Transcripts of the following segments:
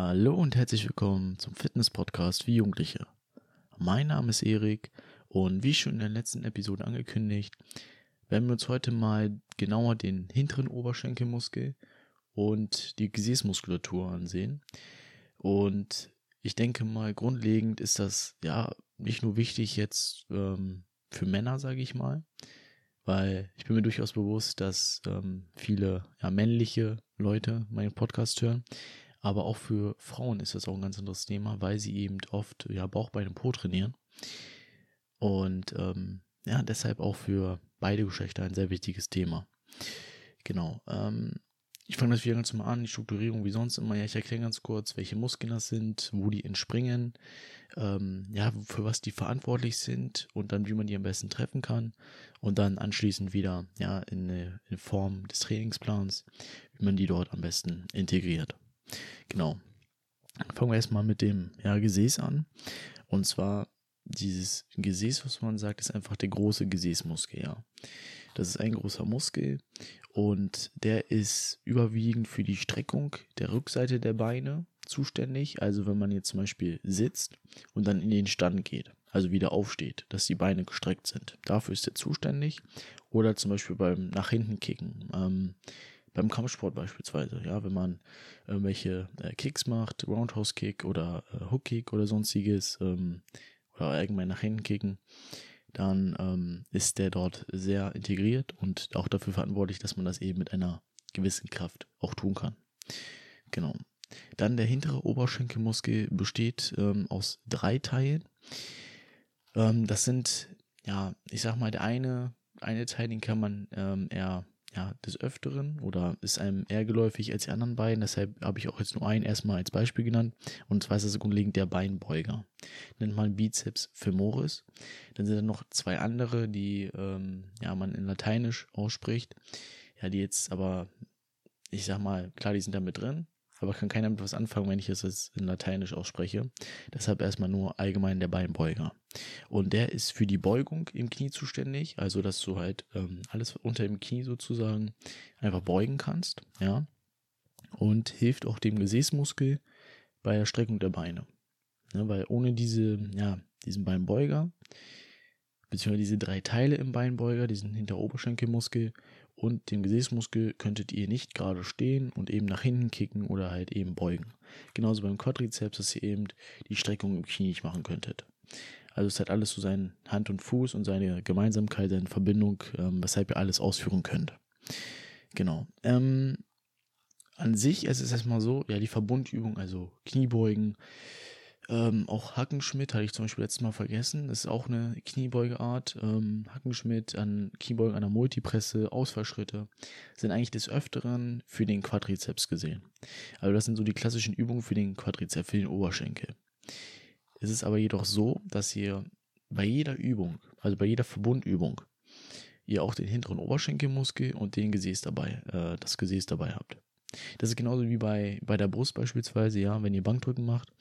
Hallo und herzlich willkommen zum Fitness-Podcast für Jugendliche. Mein Name ist Erik und wie schon in der letzten Episode angekündigt, werden wir uns heute mal genauer den hinteren Oberschenkelmuskel und die Gesäßmuskulatur ansehen. Und ich denke mal, grundlegend ist das ja nicht nur wichtig jetzt ähm, für Männer, sage ich mal, weil ich bin mir durchaus bewusst, dass ähm, viele ja, männliche Leute meinen Podcast hören, aber auch für Frauen ist das auch ein ganz anderes Thema, weil sie eben oft ja Bauch, Beine, Po trainieren. Und ähm, ja, deshalb auch für beide Geschlechter ein sehr wichtiges Thema. Genau. Ähm, ich fange das wieder ganz mal an, die Strukturierung wie sonst immer. Ja, ich erkläre ganz kurz, welche Muskeln das sind, wo die entspringen, ähm, ja, für was die verantwortlich sind und dann, wie man die am besten treffen kann. Und dann anschließend wieder, ja, in, in Form des Trainingsplans, wie man die dort am besten integriert. Genau. Fangen wir erstmal mit dem ja, Gesäß an. Und zwar dieses Gesäß, was man sagt, ist einfach der große Gesäßmuskel, ja. Das ist ein großer Muskel und der ist überwiegend für die Streckung der Rückseite der Beine zuständig. Also wenn man jetzt zum Beispiel sitzt und dann in den Stand geht, also wieder aufsteht, dass die Beine gestreckt sind. Dafür ist er zuständig. Oder zum Beispiel beim nach hinten kicken. Ähm, beim Kampfsport beispielsweise, ja, wenn man irgendwelche äh, Kicks macht, Roundhouse Kick oder äh, Hook Kick oder sonstiges, ähm, oder allgemein nach hinten kicken, dann ähm, ist der dort sehr integriert und auch dafür verantwortlich, dass man das eben mit einer gewissen Kraft auch tun kann. Genau. Dann der hintere Oberschenkelmuskel besteht ähm, aus drei Teilen. Ähm, das sind, ja, ich sag mal, der eine, eine Teil, den kann man ähm, eher ja, des Öfteren oder ist einem eher geläufig als die anderen beiden. Deshalb habe ich auch jetzt nur einen erstmal als Beispiel genannt. Und zwar ist das grundlegend der Beinbeuger. Nennt man Bizeps femoris. Dann sind da noch zwei andere, die ähm, ja man in Lateinisch ausspricht. Ja, die jetzt aber, ich sag mal, klar, die sind da mit drin aber kann keiner mit was anfangen, wenn ich es in Lateinisch ausspreche. Deshalb erstmal nur allgemein der Beinbeuger. Und der ist für die Beugung im Knie zuständig, also dass du halt ähm, alles unter dem Knie sozusagen einfach beugen kannst, ja. Und hilft auch dem Gesäßmuskel bei der Streckung der Beine. Ja, weil ohne diese, ja, diesen Beinbeuger, beziehungsweise diese drei Teile im Beinbeuger, diesen Hinteroberschenkelmuskel und den Gesäßmuskel könntet ihr nicht gerade stehen und eben nach hinten kicken oder halt eben beugen. Genauso beim Quadrizeps, dass ihr eben die Streckung im Knie nicht machen könntet. Also es hat alles so seinen Hand und Fuß und seine Gemeinsamkeit, seine Verbindung, ähm, weshalb ihr alles ausführen könnt. Genau. Ähm, an sich ist es erstmal so, ja, die Verbundübung, also Kniebeugen, ähm, auch Hackenschmidt hatte ich zum Beispiel letztes Mal vergessen. Das ist auch eine Kniebeugeart. Ähm, Hackenschmidt an Kniebeugen an der Multipresse, Ausfallschritte sind eigentlich des Öfteren für den Quadrizeps gesehen. Also das sind so die klassischen Übungen für den Quadrizeps, für den Oberschenkel. Es ist aber jedoch so, dass ihr bei jeder Übung, also bei jeder Verbundübung, ihr auch den hinteren Oberschenkelmuskel und den Gesäß dabei, äh, das Gesäß dabei habt. Das ist genauso wie bei, bei der Brust beispielsweise, ja, wenn ihr Bankdrücken macht,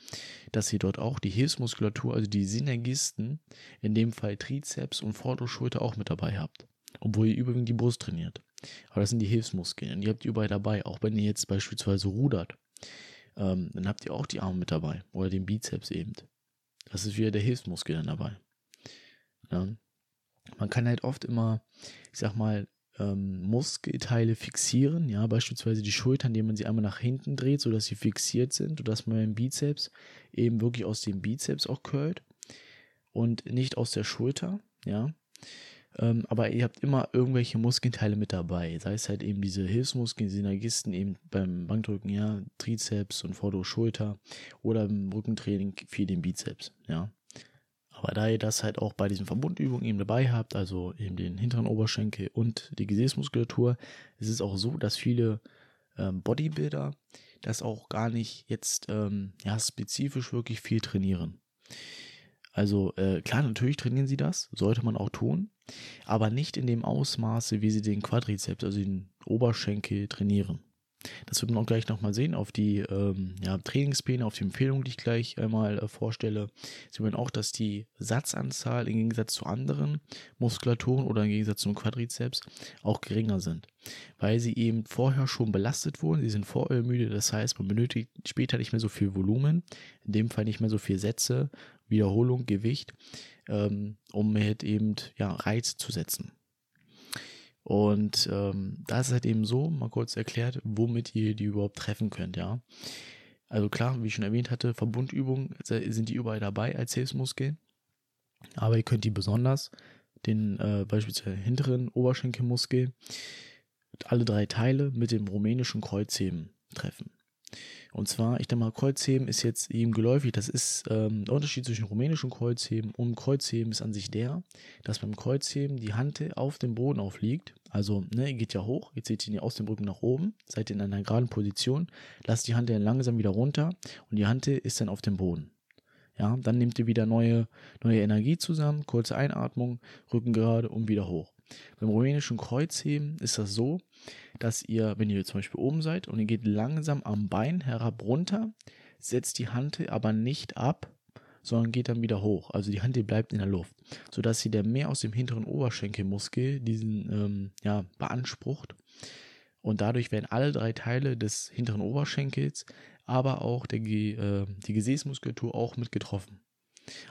dass ihr dort auch die Hilfsmuskulatur, also die Synergisten, in dem Fall Trizeps und vordere Schulter auch mit dabei habt. Obwohl ihr überwiegend die Brust trainiert. Aber das sind die Hilfsmuskeln und die habt ihr überall dabei. Auch wenn ihr jetzt beispielsweise rudert, ähm, dann habt ihr auch die Arme mit dabei oder den Bizeps eben. Das ist wieder der Hilfsmuskel dann dabei. Ja. Man kann halt oft immer, ich sag mal, ähm, Muskelteile fixieren, ja, beispielsweise die Schultern, indem man sie einmal nach hinten dreht, sodass sie fixiert sind und dass man den Bizeps eben wirklich aus dem Bizeps auch curlt und nicht aus der Schulter, ja. Ähm, aber ihr habt immer irgendwelche Muskelteile mit dabei, sei es halt eben diese Hilfsmuskeln, Synergisten eben beim Bankdrücken, ja, Trizeps und vordere Schulter oder im Rückentraining für den Bizeps, ja. Aber da ihr das halt auch bei diesen Verbundübungen eben dabei habt, also eben den hinteren Oberschenkel und die Gesäßmuskulatur, ist es auch so, dass viele ähm, Bodybuilder das auch gar nicht jetzt ähm, ja, spezifisch wirklich viel trainieren. Also äh, klar, natürlich trainieren sie das, sollte man auch tun, aber nicht in dem Ausmaße, wie sie den Quadrizeps, also den Oberschenkel trainieren. Das wird man auch gleich nochmal sehen auf die ähm, ja, Trainingspläne, auf die Empfehlungen, die ich gleich einmal äh, vorstelle. Sie werden auch, dass die Satzanzahl im Gegensatz zu anderen Muskulaturen oder im Gegensatz zum Quadrizeps auch geringer sind, weil sie eben vorher schon belastet wurden. Sie sind vorher müde, das heißt, man benötigt später nicht mehr so viel Volumen, in dem Fall nicht mehr so viel Sätze, Wiederholung, Gewicht, ähm, um halt eben ja, Reiz zu setzen. Und ähm, da ist es halt eben so, mal kurz erklärt, womit ihr die überhaupt treffen könnt, ja. Also klar, wie ich schon erwähnt hatte, Verbundübungen sind die überall dabei als Hilfsmuskel. Aber ihr könnt die besonders, den äh, beispielsweise hinteren Oberschenkelmuskel, alle drei Teile mit dem rumänischen Kreuzheben treffen. Und zwar, ich denke mal, Kreuzheben ist jetzt eben geläufig. Das ist ähm, der Unterschied zwischen rumänischen Kreuzheben und Kreuzheben ist an sich der, dass beim Kreuzheben die Hand auf dem Boden aufliegt. Also, ne, ihr geht ja hoch, jetzt seht ihr aus dem Rücken nach oben, seid in einer geraden Position, lasst die Hand dann langsam wieder runter und die Hand ist dann auf dem Boden. Ja, dann nehmt ihr wieder neue, neue Energie zusammen, kurze Einatmung, Rücken gerade und wieder hoch. Beim rumänischen Kreuzheben ist das so, dass ihr, wenn ihr zum Beispiel oben seid und ihr geht langsam am Bein herab runter, setzt die Hand aber nicht ab, sondern geht dann wieder hoch. Also die Hand bleibt in der Luft, sodass sie der mehr aus dem hinteren Oberschenkelmuskel diesen ähm, ja, beansprucht. Und dadurch werden alle drei Teile des hinteren Oberschenkels, aber auch der, äh, die Gesäßmuskulatur auch mit getroffen.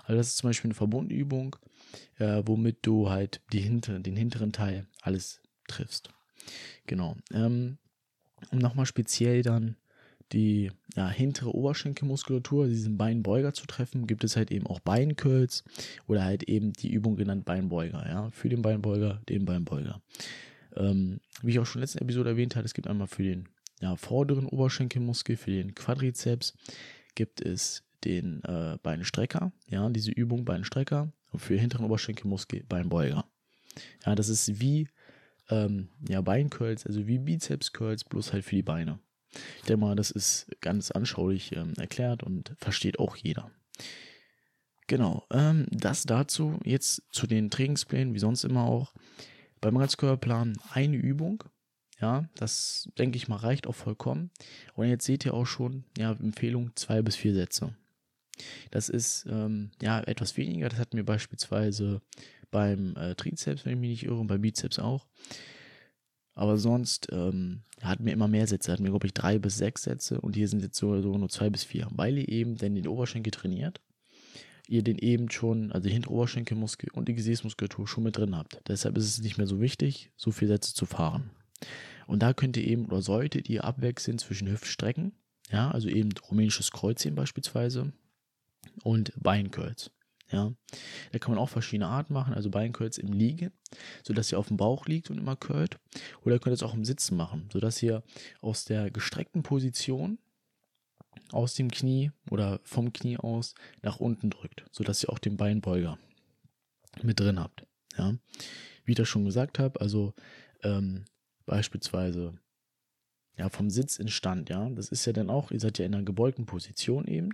Also das ist zum Beispiel eine Verbundübung, äh, womit du halt die hinter, den hinteren Teil alles triffst. Genau. Ähm, um nochmal speziell dann die ja, hintere Oberschenkelmuskulatur, diesen Beinbeuger zu treffen, gibt es halt eben auch Beincurls oder halt eben die Übung genannt Beinbeuger. Ja, für den Beinbeuger, den Beinbeuger. Ähm, wie ich auch schon in der letzten Episode erwähnt habe, es gibt einmal für den ja, vorderen Oberschenkelmuskel, für den Quadrizeps, gibt es den äh, Beinstrecker, ja, diese Übung Beinstrecker und für hinteren Oberschenkelmuskel Beinbeuger. Ja, das ist wie ähm, ja, Beincurls, also wie Bizeps-Curls, bloß halt für die Beine. Ich denke mal, das ist ganz anschaulich ähm, erklärt und versteht auch jeder. Genau, ähm, das dazu. Jetzt zu den Trainingsplänen, wie sonst immer auch. Beim Ganzkörperplan eine Übung. Ja, das denke ich mal reicht auch vollkommen. Und jetzt seht ihr auch schon, ja, Empfehlung zwei bis vier Sätze. Das ist ähm, ja etwas weniger. Das hatten wir beispielsweise beim äh, Trizeps, wenn ich mich nicht irre, und beim Bizeps auch. Aber sonst ähm, hatten wir immer mehr Sätze. Hatten wir, glaube ich, drei bis sechs Sätze und hier sind jetzt so, so nur zwei bis vier, weil ihr eben denn den Oberschenkel trainiert. Ihr den eben schon, also den Oberschenkelmuskel und die Gesäßmuskulatur schon mit drin habt. Deshalb ist es nicht mehr so wichtig, so viele Sätze zu fahren. Und da könnt ihr eben oder solltet ihr abwechseln zwischen Hüftstrecken, ja, also eben rumänisches Kreuzheben beispielsweise und Beincurls. Ja, da kann man auch verschiedene Arten machen, also Beincurls im Liegen, sodass ihr auf dem Bauch liegt und immer curlt. Oder ihr könnt es auch im Sitzen machen, sodass ihr aus der gestreckten Position aus dem Knie oder vom Knie aus nach unten drückt, sodass ihr auch den Beinbeuger mit drin habt. Ja, wie ich das schon gesagt habe, also ähm, beispielsweise ja vom Sitz in Stand, ja, das ist ja dann auch, ihr seid ja in einer gebeugten Position eben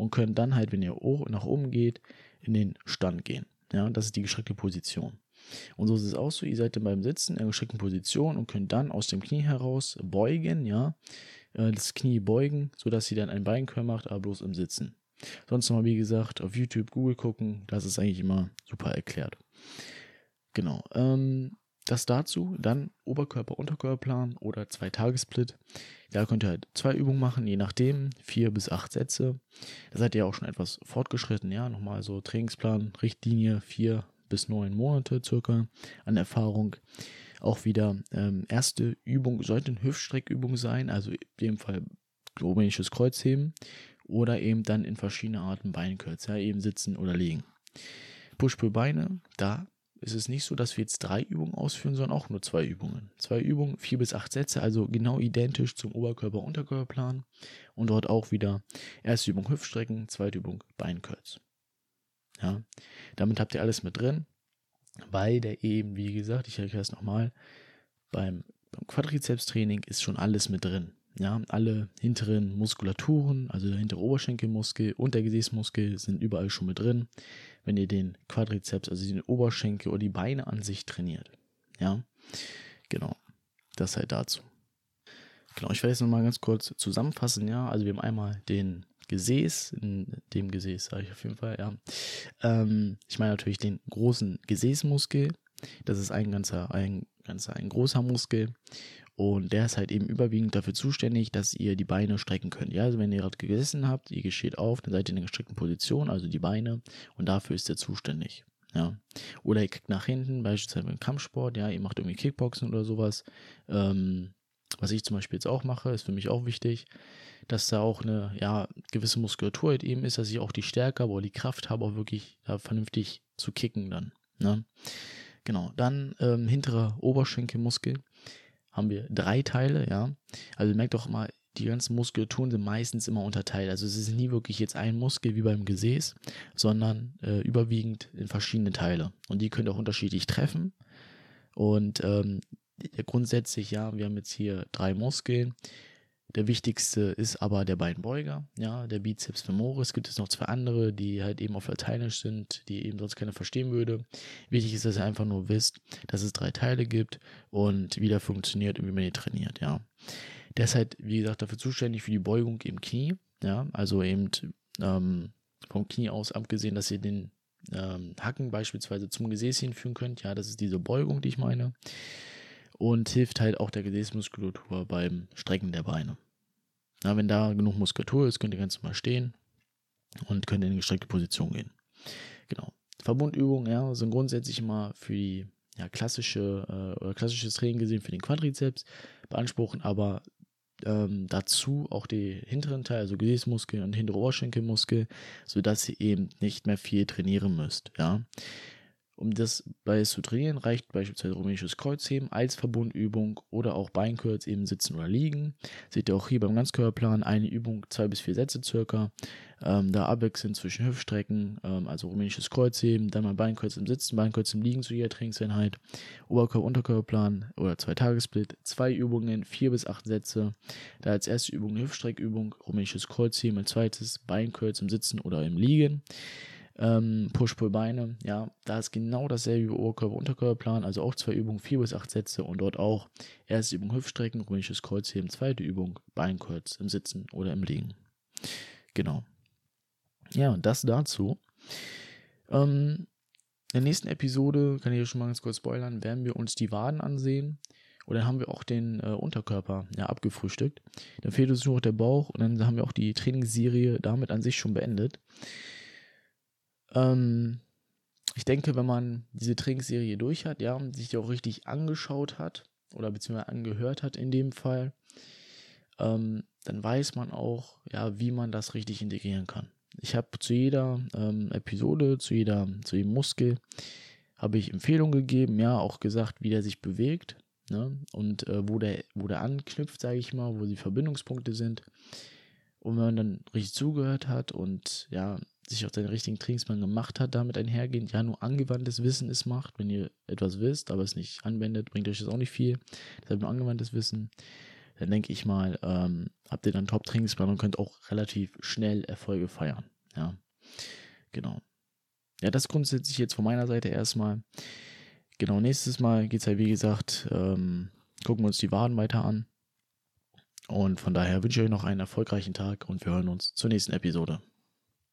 und könnt dann halt, wenn ihr nach oben geht, in den Stand gehen. Ja, das ist die gestreckte Position. Und so ist es auch so, ihr seid dann beim Sitzen in der gestreckten Position und könnt dann aus dem Knie heraus beugen, ja, äh, das Knie beugen, sodass ihr dann ein Beinkörper macht, aber bloß im Sitzen. Sonst nochmal, wie gesagt, auf YouTube, Google gucken, das ist eigentlich immer super erklärt. Genau. Ähm, das dazu, dann Oberkörper-Unterkörperplan oder Zwei-Tages-Split. Da könnt ihr halt zwei Übungen machen, je nachdem, vier bis acht Sätze. Da seid ihr auch schon etwas fortgeschritten, ja, nochmal so Trainingsplan, Richtlinie, vier bis neun Monate circa an Erfahrung. Auch wieder ähm, erste Übung sollte eine Hüftstreckübung sein, also in dem Fall rumänisches Kreuzheben oder eben dann in verschiedene Arten Beinkürz, ja, eben sitzen oder liegen. Push-Pull-Beine, da ist es nicht so, dass wir jetzt drei Übungen ausführen, sondern auch nur zwei Übungen. Zwei Übungen, vier bis acht Sätze, also genau identisch zum Oberkörper-Unterkörperplan. Und dort auch wieder erste Übung Hüftstrecken, zweite Übung Beinkürz. Ja, damit habt ihr alles mit drin, weil der eben, wie gesagt, ich erkläre es nochmal, beim, beim Quadrizeps-Training ist schon alles mit drin. Ja, alle hinteren Muskulaturen, also der hintere Oberschenkelmuskel und der Gesäßmuskel sind überall schon mit drin, wenn ihr den Quadrizeps, also den Oberschenkel oder die Beine an sich trainiert. Ja, genau. Das halt dazu. Genau, ich werde jetzt nochmal ganz kurz zusammenfassen, ja. Also wir haben einmal den Gesäß, in dem Gesäß sage ich auf jeden Fall, ja. Ähm, ich meine natürlich den großen Gesäßmuskel. Das ist ein ganzer, ein ganzer, ein großer Muskel. Und der ist halt eben überwiegend dafür zuständig, dass ihr die Beine strecken könnt. Ja, also wenn ihr gerade gesessen habt, ihr steht auf, dann seid ihr in einer gestreckten Position, also die Beine, und dafür ist er zuständig. Ja. Oder ihr kickt nach hinten, beispielsweise beim Kampfsport, ja, ihr macht irgendwie Kickboxen oder sowas. Ähm, was ich zum Beispiel jetzt auch mache, ist für mich auch wichtig, dass da auch eine ja, gewisse Muskulatur halt eben ist, dass ich auch die Stärke habe oder die Kraft habe, auch wirklich ja, vernünftig zu kicken dann. Ne? Genau, dann ähm, hinterer Oberschenkelmuskel haben wir drei Teile, ja. Also merkt doch mal, die ganzen Muskulaturen sind meistens immer unterteilt. Also es ist nie wirklich jetzt ein Muskel wie beim Gesäß, sondern äh, überwiegend in verschiedene Teile. Und die könnt ihr auch unterschiedlich treffen. Und ähm, grundsätzlich, ja, wir haben jetzt hier drei Muskeln. Der wichtigste ist aber der Beinbeuger, ja, der Bizeps femoris. Gibt es noch zwei andere, die halt eben auf Lateinisch sind, die eben sonst keiner verstehen würde. Wichtig ist, dass ihr einfach nur wisst, dass es drei Teile gibt und wie der funktioniert und wie man die trainiert, ja. Der ist halt, wie gesagt, dafür zuständig für die Beugung im Knie, ja, also eben ähm, vom Knie aus abgesehen, dass ihr den ähm, Hacken beispielsweise zum Gesäß hinführen könnt, ja, das ist diese Beugung, die ich meine und hilft halt auch der Gesäßmuskulatur beim Strecken der Beine. Na, wenn da genug Muskulatur ist, könnt ihr ganz normal stehen und könnt in die gestreckte Position gehen. Genau. Verbundübungen, ja, sind grundsätzlich immer für die ja, klassische äh, oder klassisches Training gesehen für den Quadrizeps, beanspruchen aber ähm, dazu auch die hinteren Teile, also Gesäßmuskel und hintere Oberschenkelmuskel, sodass ihr eben nicht mehr viel trainieren müsst, ja. Um das bei zu trainieren, reicht beispielsweise rumänisches Kreuzheben als Verbundübung oder auch Beinkürz eben sitzen oder liegen. Seht ihr auch hier beim Ganzkörperplan eine Übung, zwei bis vier Sätze circa. Ähm, da abwechselnd zwischen Hüftstrecken, ähm, also rumänisches Kreuzheben, dann mal Beinkürz im Sitzen, Beinkürz im Liegen zu jeder Trainingseinheit. Oberkörper-Unterkörperplan oder zwei Tagessplit, zwei Übungen, vier bis acht Sätze. Da als erste Übung Hüftstreckübung, rumänisches Kreuzheben, als zweites Beinkürz im Sitzen oder im Liegen. Ähm, Push-Pull-Beine, ja, da ist genau dasselbe wie Oberkörper-Unterkörperplan, also auch zwei Übungen, vier bis acht Sätze und dort auch erste Übung Hüftstrecken, römisches Kreuzheben, zweite Übung Beinkreuz im Sitzen oder im Liegen. Genau. Ja, und das dazu. Ähm, in der nächsten Episode, kann ich schon mal ganz kurz spoilern, werden wir uns die Waden ansehen. Und dann haben wir auch den äh, Unterkörper ja, abgefrühstückt. Dann fehlt uns nur noch der Bauch und dann haben wir auch die Trainingsserie damit an sich schon beendet. Ähm, ich denke, wenn man diese Trainingsserie durch hat, ja, sich die auch richtig angeschaut hat oder beziehungsweise angehört hat in dem Fall, ähm, dann weiß man auch, ja, wie man das richtig integrieren kann. Ich habe zu jeder ähm, Episode, zu jeder, zu jedem Muskel, habe ich Empfehlungen gegeben, ja, auch gesagt, wie der sich bewegt, ne, und äh, wo der, wo der anknüpft, sage ich mal, wo die Verbindungspunkte sind. Und wenn man dann richtig zugehört hat und ja, sich auf seinen richtigen Trainingsplan gemacht hat, damit einhergehend, ja, nur angewandtes Wissen es macht. Wenn ihr etwas wisst, aber es nicht anwendet, bringt euch das auch nicht viel. Deshalb nur angewandtes Wissen. Dann denke ich mal, ähm, habt ihr dann Top-Trainingsplan und könnt auch relativ schnell Erfolge feiern. Ja, genau. Ja, das grundsätzlich jetzt von meiner Seite erstmal. Genau, nächstes Mal geht es halt, wie gesagt, ähm, gucken wir uns die Waden weiter an. Und von daher wünsche ich euch noch einen erfolgreichen Tag und wir hören uns zur nächsten Episode.